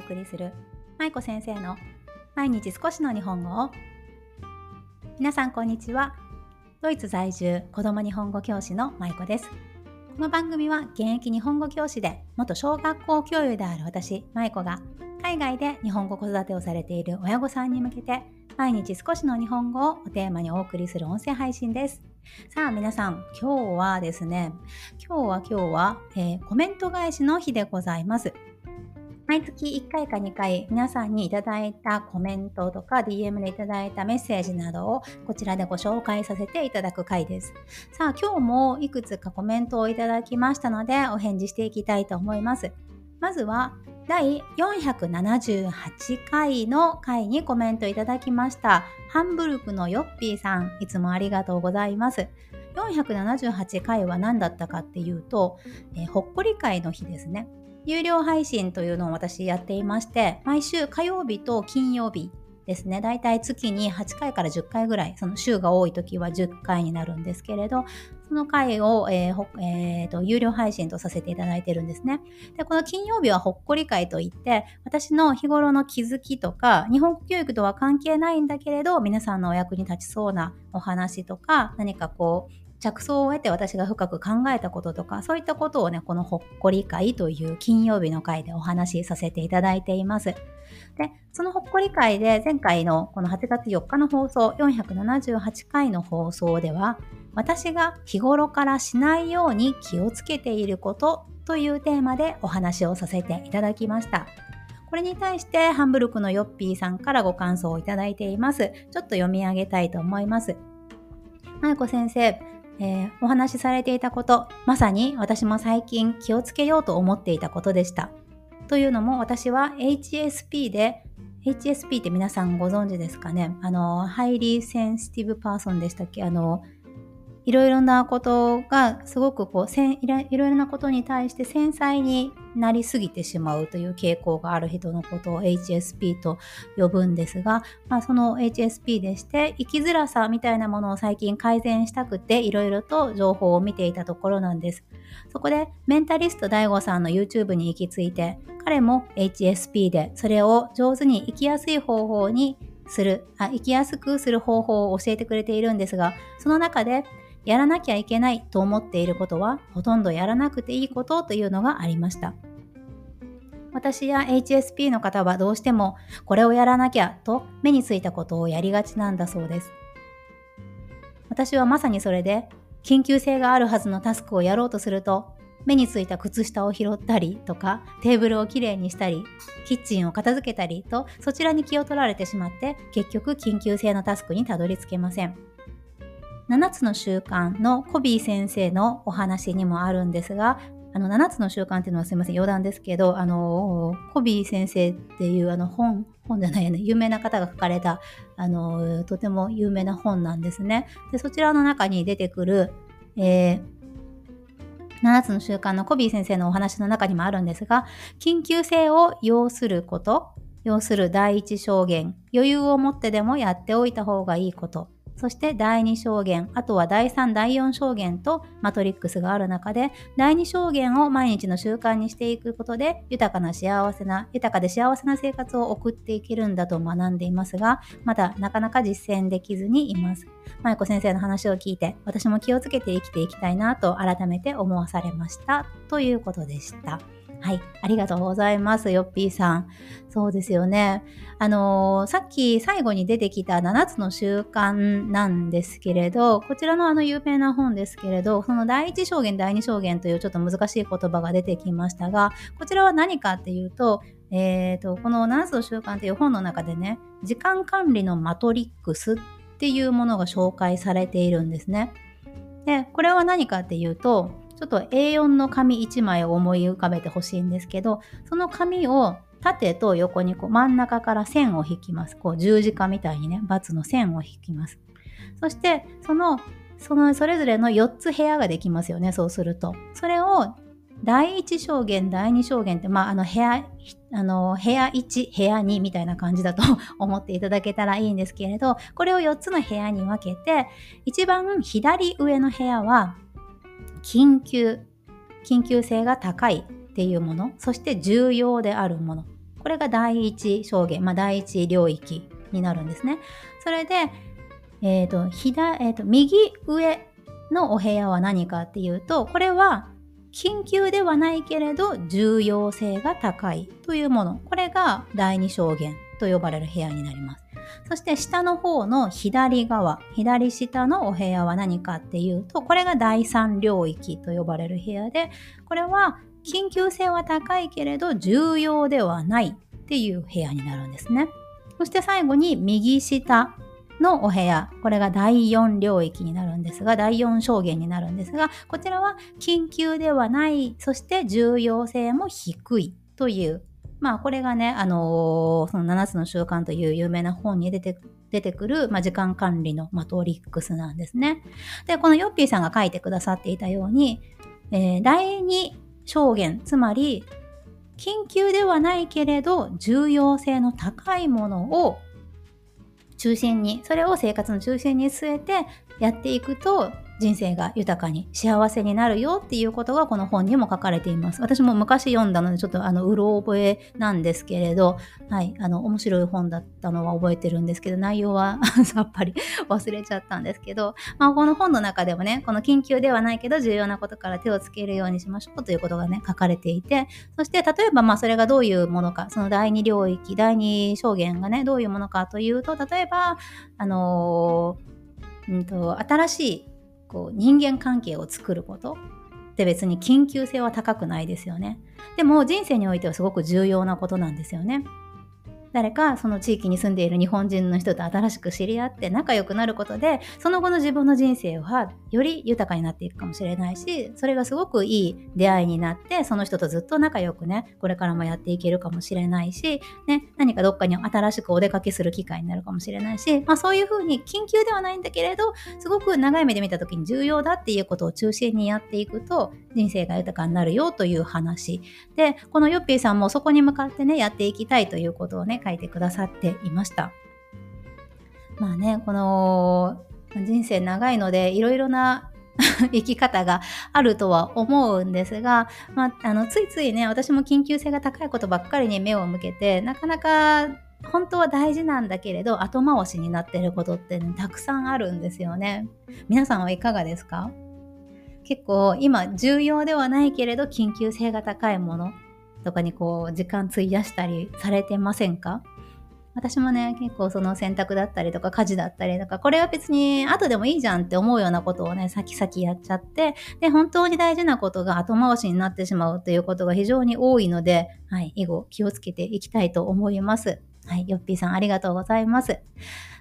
送りする舞子先生の毎日少しの日本語を。皆さんこんにちは。ドイツ在住子供日本語教師の舞子です。この番組は現役日本語教師で元小学校教諭である私舞子が海外で日本語子育てをされている親御さんに向けて毎日少しの日本語をテーマにお送りする音声配信です。さあ皆さん今日はですね今日は今日は、えー、コメント返しの日でございます。毎月1回か2回皆さんにいただいたコメントとか DM でいただいたメッセージなどをこちらでご紹介させていただく回です。さあ今日もいくつかコメントをいただきましたのでお返事していきたいと思います。まずは第478回の回にコメントいただきましたハンブルクのヨッピーさんいつもありがとうございます。478回は何だったかっていうと、えー、ほっこり会の日ですね。有料配信というのを私やっていまして、毎週火曜日と金曜日ですね、だいたい月に8回から10回ぐらい、その週が多い時は10回になるんですけれど、その回を、えーえーと、有料配信とさせていただいてるんですね。で、この金曜日はほっこり会といって、私の日頃の気づきとか、日本語教育とは関係ないんだけれど、皆さんのお役に立ちそうなお話とか、何かこう、着想を得て私が深く考えたこととか、そういったことをね、このほっこり会という金曜日の会でお話しさせていただいています。で、そのほっこり会で前回のこの8月4日の放送、478回の放送では、私が日頃からしないように気をつけていることというテーマでお話をさせていただきました。これに対してハンブルクのヨッピーさんからご感想をいただいています。ちょっと読み上げたいと思います。まゆこ先生、えー、お話しされていたこと、まさに私も最近気をつけようと思っていたことでした。というのも私は HSP で HSP って皆さんご存知ですかね？あの、 Highly Sensitive Person でしたっけ？あの、いろいろなことがすごくこうせんいろいろなことに対して繊細になりすぎてしまうという傾向がある人のことを HSP と呼ぶんですが、まあ、その HSP でして生きづらさみたいなものを最近改善したくていろいろと情報を見ていたところなんです。そこでメンタリスト DAIGO さんの YouTube に行き着いて彼も HSP でそれを上手に生きやすい方法にするあ生きやすくする方法を教えてくれているんですがその中でやらなきゃいけないと思っていることはほとんどやらなくていいことというのがありました。私や HSP の方はどうしてもこれをやらなきゃと目についたことをやりがちなんだそうです。私はまさにそれで緊急性があるはずのタスクをやろうとすると目についた靴下を拾ったりとかテーブルをきれいにしたりキッチンを片付けたりとそちらに気を取られてしまって結局緊急性のタスクにたどり着けません。7つの習慣のコビー先生のお話にもあるんですが、あの7つの習慣っていうのはすいません余談ですけどあのコビー先生っていうあの本本じゃないよね有名な方が書かれたあのとても有名な本なんですね。でそちらの中に出てくる、えー、7つの習慣のコビー先生のお話の中にもあるんですが緊急性を要すること要する第一証言余裕を持ってでもやっておいた方がいいこと。そして第2証言、あとは第3、第4証言とマトリックスがある中で、第2証言を毎日の習慣にしていくことで、豊かな幸せな、豊かで幸せな生活を送っていけるんだと学んでいますが、まだなかなか実践できずにいます。舞子先生の話を聞いて、私も気をつけて生きていきたいなと改めて思わされました。ということでした。はい、ありがとうございます、よっぴーさん。そうですよね。あのー、さっき最後に出てきた7つの習慣なんですけれど、こちらのあの有名な本ですけれど、その第一証言、第二証言というちょっと難しい言葉が出てきましたが、こちらは何かっていうと、えーと、この7つの習慣という本の中でね、時間管理のマトリックスっていうものが紹介されているんですね。で、これは何かっていうと、ちょっと A4 の紙1枚を思い浮かべてほしいんですけど、その紙を縦と横にこう真ん中から線を引きます。こう十字架みたいにね、×の線を引きます。そして、その、そのそれぞれの4つ部屋ができますよね、そうすると。それを第1証言、第2証言って、まあ、あの、部屋、あの、部屋1、部屋2みたいな感じだと 思っていただけたらいいんですけれど、これを4つの部屋に分けて、一番左上の部屋は、緊急、緊急性が高いっていうもの、そして重要であるもの。これが第一証言、まあ、第一領域になるんですね。それで、え、ー、と、左、えっ、ー、と、右上のお部屋は何かっていうと、これは緊急ではないけれど重要性が高いというもの。これが第二証言と呼ばれる部屋になります。そして下の方の左側、左下のお部屋は何かっていうと、これが第三領域と呼ばれる部屋で、これは緊急性は高いけれど重要ではないっていう部屋になるんですね。そして最後に右下のお部屋、これが第4領域になるんですが、第4証言になるんですが、こちらは緊急ではない、そして重要性も低いというまあこれがね、あのー、その7つの習慣という有名な本に出て出てくる、まあ、時間管理のマトリックスなんですね。で、このヨッピーさんが書いてくださっていたように、えー、第2証言、つまり緊急ではないけれど重要性の高いものを中心に、それを生活の中心に据えてやっていくと人生が豊かに幸せになるよっていうことがこの本にも書かれています。私も昔読んだのでちょっとあのうろ覚えなんですけれど、はい、あの面白い本だったのは覚えてるんですけど内容は さっぱり 忘れちゃったんですけど、まあ、この本の中でもね、この緊急ではないけど重要なことから手をつけるようにしましょうということがね、書かれていて、そして例えばまあそれがどういうものか、その第二領域、第二証言がね、どういうものかというと、例えば、あのー、うんと、新しいこう人間関係を作ることって別に緊急性は高くないですよね。でも人生においてはすごく重要なことなんですよね。誰かその地域に住んでいる日本人の人と新しく知り合って仲良くなることでその後の自分の人生はより豊かになっていくかもしれないしそれがすごくいい出会いになってその人とずっと仲良くねこれからもやっていけるかもしれないし、ね、何かどっかに新しくお出かけする機会になるかもしれないし、まあ、そういうふうに緊急ではないんだけれどすごく長い目で見た時に重要だっていうことを中心にやっていくと人生が豊かになるよという話。でこのヨッピーさんもそこに向かってねやっていきたいということをね書いてくださっていました。まあね、この人生長いのでいろいろな 生き方があるとは思うんですが、まあ、あのついついね私も緊急性が高いことばっかりに目を向けてなかなか本当は大事なんだけれど後回しになってることって、ね、たくさんあるんですよね。皆さんはいかがですか？結構今重要ではないけれど緊急性が高いものとかにこう時間費やしたりされてませんか？私もね、結構その洗濯だったりとか家事だったりとか、これは別に後でもいいじゃんって思うようなことをね、先々やっちゃって、で、本当に大事なことが後回しになってしまうということが非常に多いので、はい、以後気をつけていきたいと思います。はい、ヨッピーさんありがとうございます。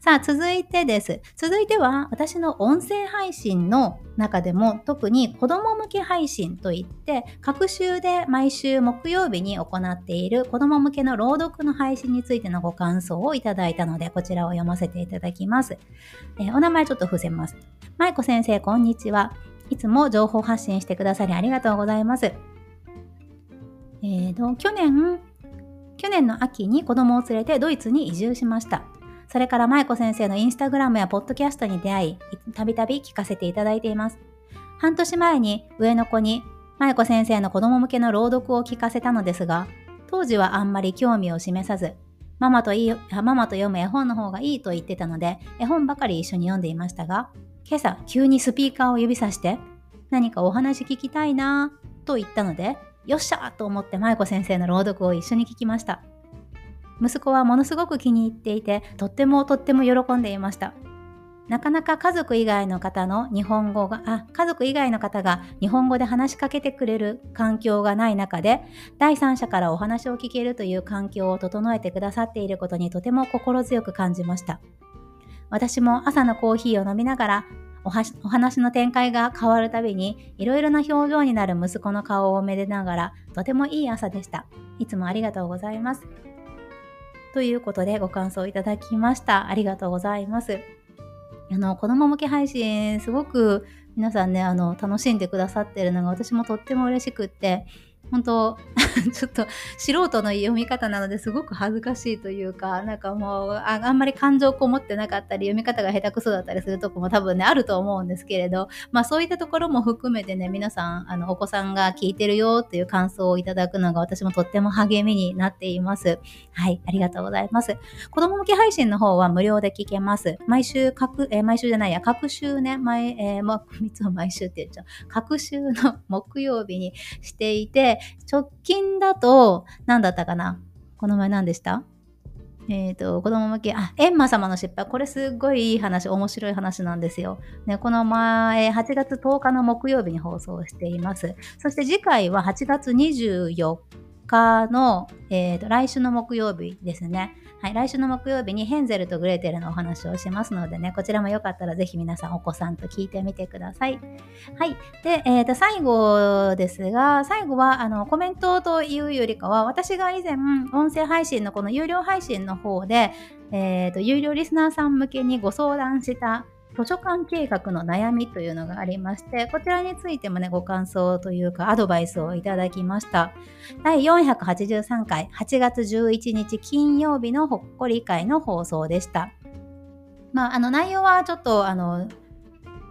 さあ、続いてです。続いては、私の音声配信の中でも、特に子供向け配信といって、各週で毎週木曜日に行っている子供向けの朗読の配信についてのご感想をいただいたので、こちらを読ませていただきます。えー、お名前ちょっと伏せます。舞子先生、こんにちは。いつも情報発信してくださりありがとうございます。えーと、去年、去年の秋に子供を連れてドイツに移住しました。それから舞子先生のインスタグラムやポッドキャストに出会い、たびたび聞かせていただいています。半年前に上の子に舞子先生の子供向けの朗読を聞かせたのですが、当時はあんまり興味を示さず、ママといいママと読む絵本の方がいいと言ってたので、絵本ばかり一緒に読んでいましたが、今朝急にスピーカーを指さして、何かお話聞きたいなぁと言ったので、よっしゃと思って舞子先生の朗読を一緒に聞きました。息子はものすごく気に入っていて、とってもとっても喜んでいました。なかなか家族以外の方の日本語が、あ、家族以外の方が日本語で話しかけてくれる環境がない中で、第三者からお話を聞けるという環境を整えてくださっていることにとても心強く感じました。私も朝のコーヒーを飲みながら、お話の展開が変わるたびに、いろいろな表情になる息子の顔をめでながら、とてもいい朝でした。いつもありがとうございます。ということでご感想いただきました。ありがとうございます。あの、子供向け配信、すごく皆さんね、あの、楽しんでくださってるのが私もとっても嬉しくって、本当 ちょっと素人の読み方なのですごく恥ずかしいというかなんかもうああんまり感情こもってなかったり読み方が下手くそだったりするとこも多分ねあると思うんですけれどまあそういったところも含めてね皆さんあのお子さんが聞いてるよっていう感想をいただくのが私もとっても励みになっています。はいありがとうございます。子供向け配信の方は無料で聞けます。毎週各、えー、毎週じゃないや各週ね毎、えー、まあ、いつも毎週って言っちゃう。各週の 木曜日にしていて直近だと、何だったかな？この前何でした？えっ、ー、と、子供向け、あ、エンマ様の失敗。これすっごいいい話、面白い話なんですよ。ね、この前、8月10日の木曜日に放送しています。そして次回は8月24日の、えーと、来週の木曜日ですね。はい、来週の木曜日にヘンゼルとグレーテルのお話をしますのでね、こちらもよかったらぜひ皆さんお子さんと聞いてみてください。はい。で、えー、と、最後ですが、最後は、あの、コメントというよりかは、私が以前、音声配信のこの有料配信の方で、えー、と、有料リスナーさん向けにご相談した図書館計画の悩みというのがありまして、こちらについてもね、ご感想というかアドバイスをいただきました。第483回8月11日金曜日のほっこり会の放送でした。まあ、あの内容はちょっとあの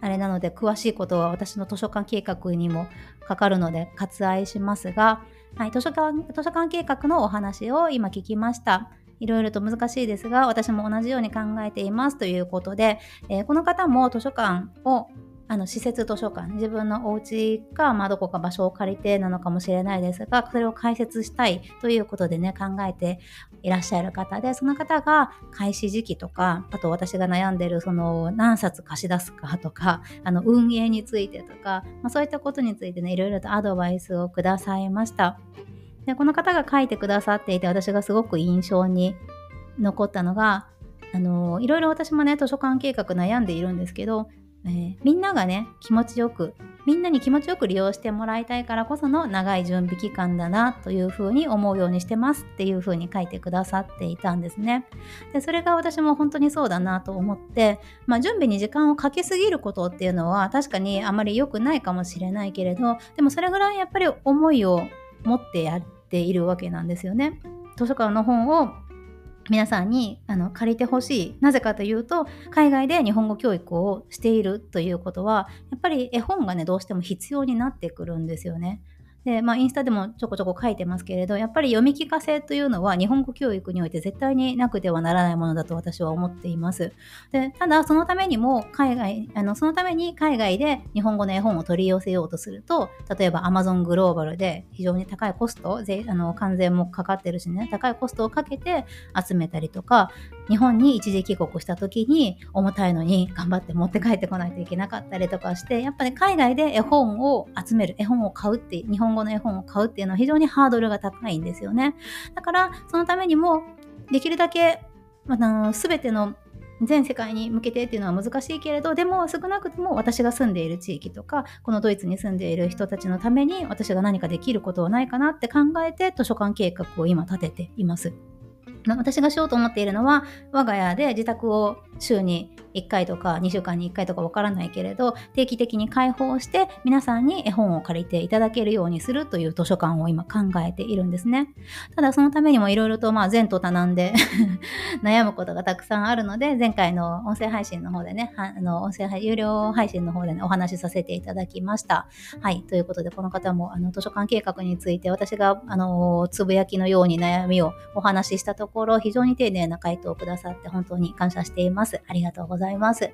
あれなので詳しいことは私の図書館計画にもかかるので割愛しますが、はい、図書館図書館計画のお話を今聞きました。いろいろと難しいですが、私も同じように考えていますということで、えー、この方も図書館をあの施設図書館自分のお家か、まあ、どこか場所を借りてなのかもしれないですがそれを開設したいということでね考えていらっしゃる方でその方が開始時期とかあと私が悩んでるその何冊貸し出すかとかあの運営についてとか、まあ、そういったことについてねいろいろとアドバイスをくださいました。でこの方が書いてくださっていて私がすごく印象に残ったのがあのいろいろ私もね図書館計画悩んでいるんですけどえー、みんながね気持ちよくみんなに気持ちよく利用してもらいたいからこその長い準備期間だなというふうに思うようにしてますっていうふうに書いてくださっていたんですね。でそれが私も本当にそうだなと思って、まあ、準備に時間をかけすぎることっていうのは確かにあまり良くないかもしれないけれどでもそれぐらいやっぱり思いを持ってやっているわけなんですよね。図書館の本を皆さんにあの借りてほしい。なぜかというと、海外で日本語教育をしているということは、やっぱり絵本がね、どうしても必要になってくるんですよね。で、まあ、インスタでもちょこちょこ書いてますけれど、やっぱり読み聞かせというのは日本語教育において絶対になくてはならないものだと私は思っています。で、ただ、そのためにも海外、あの、そのために海外で日本語の絵本を取り寄せようとすると、例えば Amazon グローバルで非常に高いコスト、税あの関税もかかってるしね、高いコストをかけて集めたりとか、日本に一時帰国した時に重たいのに頑張って持って帰ってこないといけなかったりとかして、やっぱり海外で絵本を集める、絵本を買うって、日本語の絵本を買うっていうのは非常にハードルが高いんですよね。だから、そのためにも、できるだけ、まあ、全ての全世界に向けてっていうのは難しいけれどでも少なくとも私が住んでいる地域とかこのドイツに住んでいる人たちのために私が何かできることはないかなって考えて図書館計画を今立てています。私がしようと思っているのは我が家で自宅を週に1回とか2週間に1回とかわからないけれど定期的に開放して皆さんに絵本を借りていただけるようにするという図書館を今考えているんですね。ただそのためにもいろいろとまあ前途多難で 悩むことがたくさんあるので前回の音声配信の方でねあの音声有料配信の方でねお話しさせていただきました。はい。ということでこの方もあの図書館計画について私があのつぶやきのように悩みをお話ししたところ非常に丁寧な回答をくださって本当に感謝しています。ありがとうご。ざいます。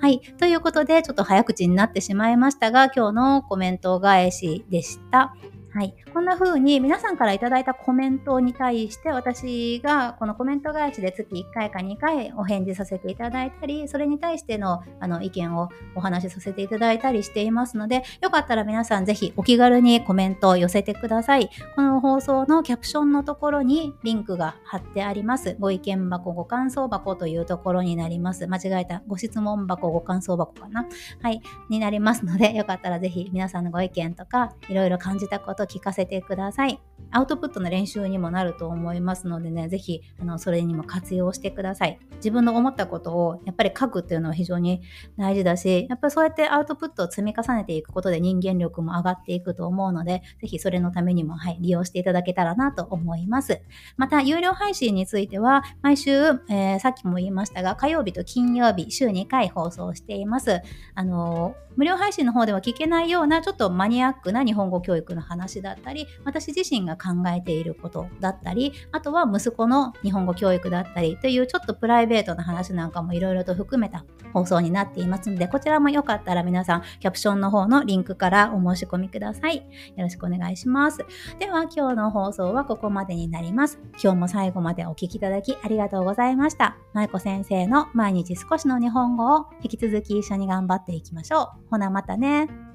はい。ということで、ちょっと早口になってしまいましたが、今日のコメント返しでした。はい。こんな風に皆さんからいただいたコメントに対して私がこのコメント返しで月1回か2回お返事させていただいたり、それに対してのあの意見をお話しさせていただいたりしていますので、よかったら皆さんぜひお気軽にコメントを寄せてください。この放送のキャプションのところにリンクが貼ってあります。ご意見箱、ご感想箱というところになります。間違えた。ご質問箱、ご感想箱かな。はい。になりますので、よかったらぜひ皆さんのご意見とか、いろいろ感じたことと聞かせてください。アウトプットの練習にもなると思いますのでね、ぜひ、あの、それにも活用してください。自分の思ったことをやっぱり書くっていうのは非常に大事だし、やっぱりそうやってアウトプットを積み重ねていくことで人間力も上がっていくと思うので、ぜひそれのためにも、はい、利用していただけたらなと思います。また、有料配信については、毎週、えー、さっきも言いましたが、火曜日と金曜日、週2回放送しています。あのー無料配信の方では聞けないようなちょっとマニアックな日本語教育の話だったり私自身が考えていることだったりあとは息子の日本語教育だったりというちょっとプライベートな話なんかもいろいろと含めた放送になっていますのでこちらもよかったら皆さんキャプションの方のリンクからお申し込みください。よろしくお願いします。では今日の放送はここまでになります。今日も最後までお聴きいただきありがとうございました。舞子先生の毎日少しの日本語を引き続き一緒に頑張っていきましょう。ほなまたね。